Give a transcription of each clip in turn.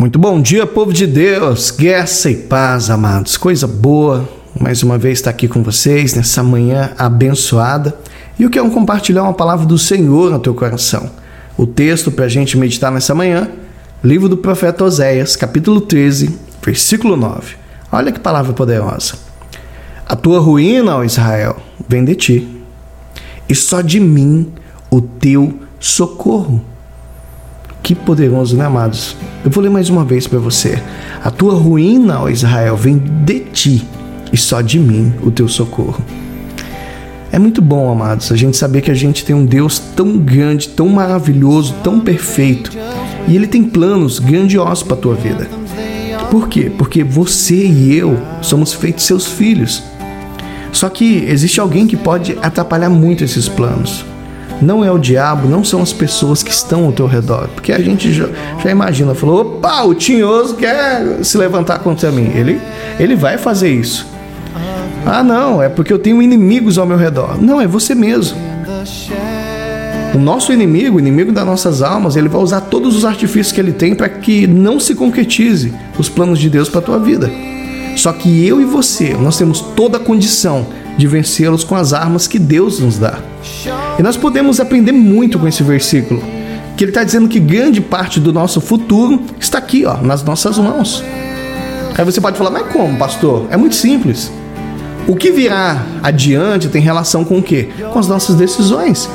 Muito bom dia, povo de Deus, graça e paz, amados. Coisa boa, mais uma vez estar aqui com vocês nessa manhã abençoada. E eu quero compartilhar uma palavra do Senhor no teu coração. O texto para a gente meditar nessa manhã, livro do profeta Oséias, capítulo 13, versículo 9. Olha que palavra poderosa. A tua ruína, ó Israel, vem de ti, e só de mim o teu socorro. Que poderoso, né, amados? Eu vou ler mais uma vez para você. A tua ruína, ó Israel, vem de ti e só de mim o teu socorro. É muito bom, amados, a gente saber que a gente tem um Deus tão grande, tão maravilhoso, tão perfeito. E ele tem planos grandiosos para a tua vida. Por quê? Porque você e eu somos feitos seus filhos. Só que existe alguém que pode atrapalhar muito esses planos não é o diabo, não são as pessoas que estão ao teu redor. Porque a gente já, já imagina, falou, opa, o tinhoso quer se levantar contra mim. Ele, ele vai fazer isso. Ah, não, é porque eu tenho inimigos ao meu redor. Não, é você mesmo. O nosso inimigo, o inimigo das nossas almas, ele vai usar todos os artifícios que ele tem para que não se concretize os planos de Deus para a tua vida. Só que eu e você, nós temos toda a condição de vencê-los com as armas que Deus nos dá. E nós podemos aprender muito com esse versículo, que ele está dizendo que grande parte do nosso futuro está aqui, ó, nas nossas mãos. Aí você pode falar, mas como, pastor? É muito simples. O que virá adiante tem relação com o quê? Com as nossas decisões.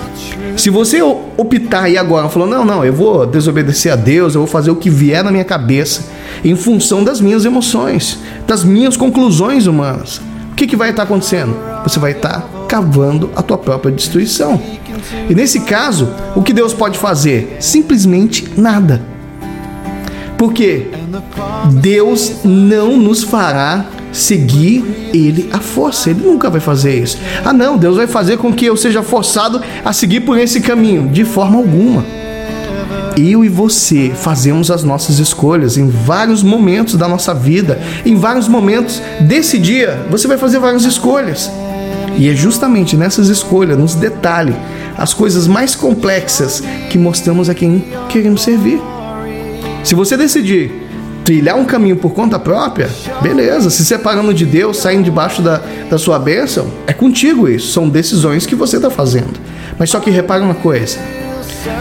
Se você optar e agora falou, não, não, eu vou desobedecer a Deus, eu vou fazer o que vier na minha cabeça, em função das minhas emoções, das minhas conclusões humanas, o que, que vai estar acontecendo? Você vai estar cavando a tua própria destruição. E nesse caso, o que Deus pode fazer? Simplesmente nada. Porque Deus não nos fará seguir ele à força. Ele nunca vai fazer isso. Ah, não, Deus vai fazer com que eu seja forçado a seguir por esse caminho. De forma alguma. Eu e você fazemos as nossas escolhas em vários momentos da nossa vida. Em vários momentos desse dia, você vai fazer várias escolhas. E é justamente nessas escolhas, nos detalhes, as coisas mais complexas que mostramos a quem queremos servir. Se você decidir trilhar um caminho por conta própria, beleza, se separando de Deus, saindo debaixo da, da sua bênção, é contigo isso, são decisões que você está fazendo. Mas só que repara uma coisa: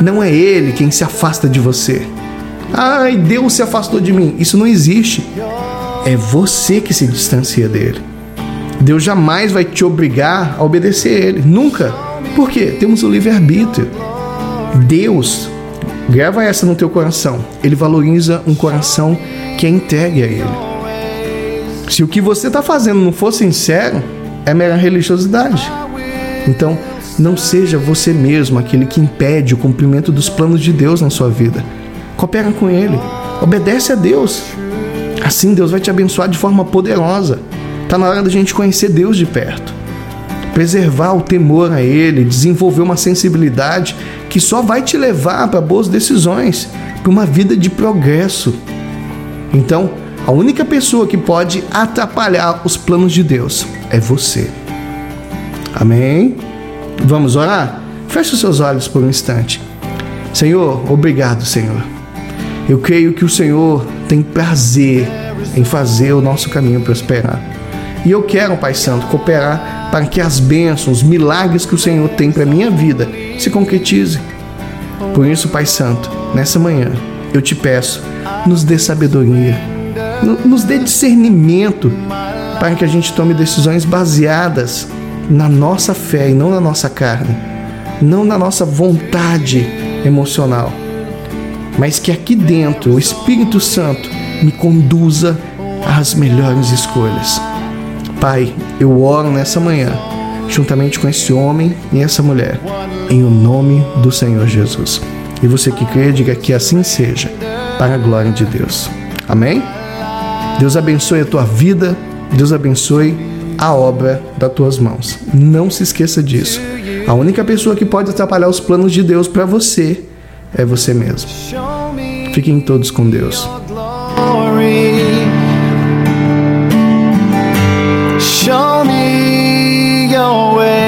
não é Ele quem se afasta de você. Ai, Deus se afastou de mim. Isso não existe. É você que se distancia dele. Deus jamais vai te obrigar a obedecer a Ele. Nunca. Por quê? Temos o livre-arbítrio. Deus, grava essa no teu coração. Ele valoriza um coração que é entregue a Ele. Se o que você está fazendo não for sincero, é mera religiosidade. Então, não seja você mesmo aquele que impede o cumprimento dos planos de Deus na sua vida. Coopera com Ele. Obedece a Deus. Assim Deus vai te abençoar de forma poderosa. Está na hora da gente conhecer Deus de perto. Preservar o temor a Ele, desenvolver uma sensibilidade que só vai te levar para boas decisões, para uma vida de progresso. Então, a única pessoa que pode atrapalhar os planos de Deus é você. Amém? Vamos orar? Feche os seus olhos por um instante. Senhor, obrigado, Senhor. Eu creio que o Senhor tem prazer em fazer o nosso caminho prosperar. E eu quero, Pai Santo, cooperar para que as bênçãos, os milagres que o Senhor tem para minha vida se concretizem. Por isso, Pai Santo, nessa manhã, eu te peço, nos dê sabedoria, nos dê discernimento para que a gente tome decisões baseadas na nossa fé e não na nossa carne, não na nossa vontade emocional, mas que aqui dentro o Espírito Santo me conduza às melhores escolhas. Pai, eu oro nessa manhã, juntamente com esse homem e essa mulher, em o nome do Senhor Jesus. E você que crê, diga que assim seja, para a glória de Deus. Amém? Deus abençoe a tua vida, Deus abençoe a obra das tuas mãos. Não se esqueça disso. A única pessoa que pode atrapalhar os planos de Deus para você é você mesmo. Fiquem todos com Deus. away.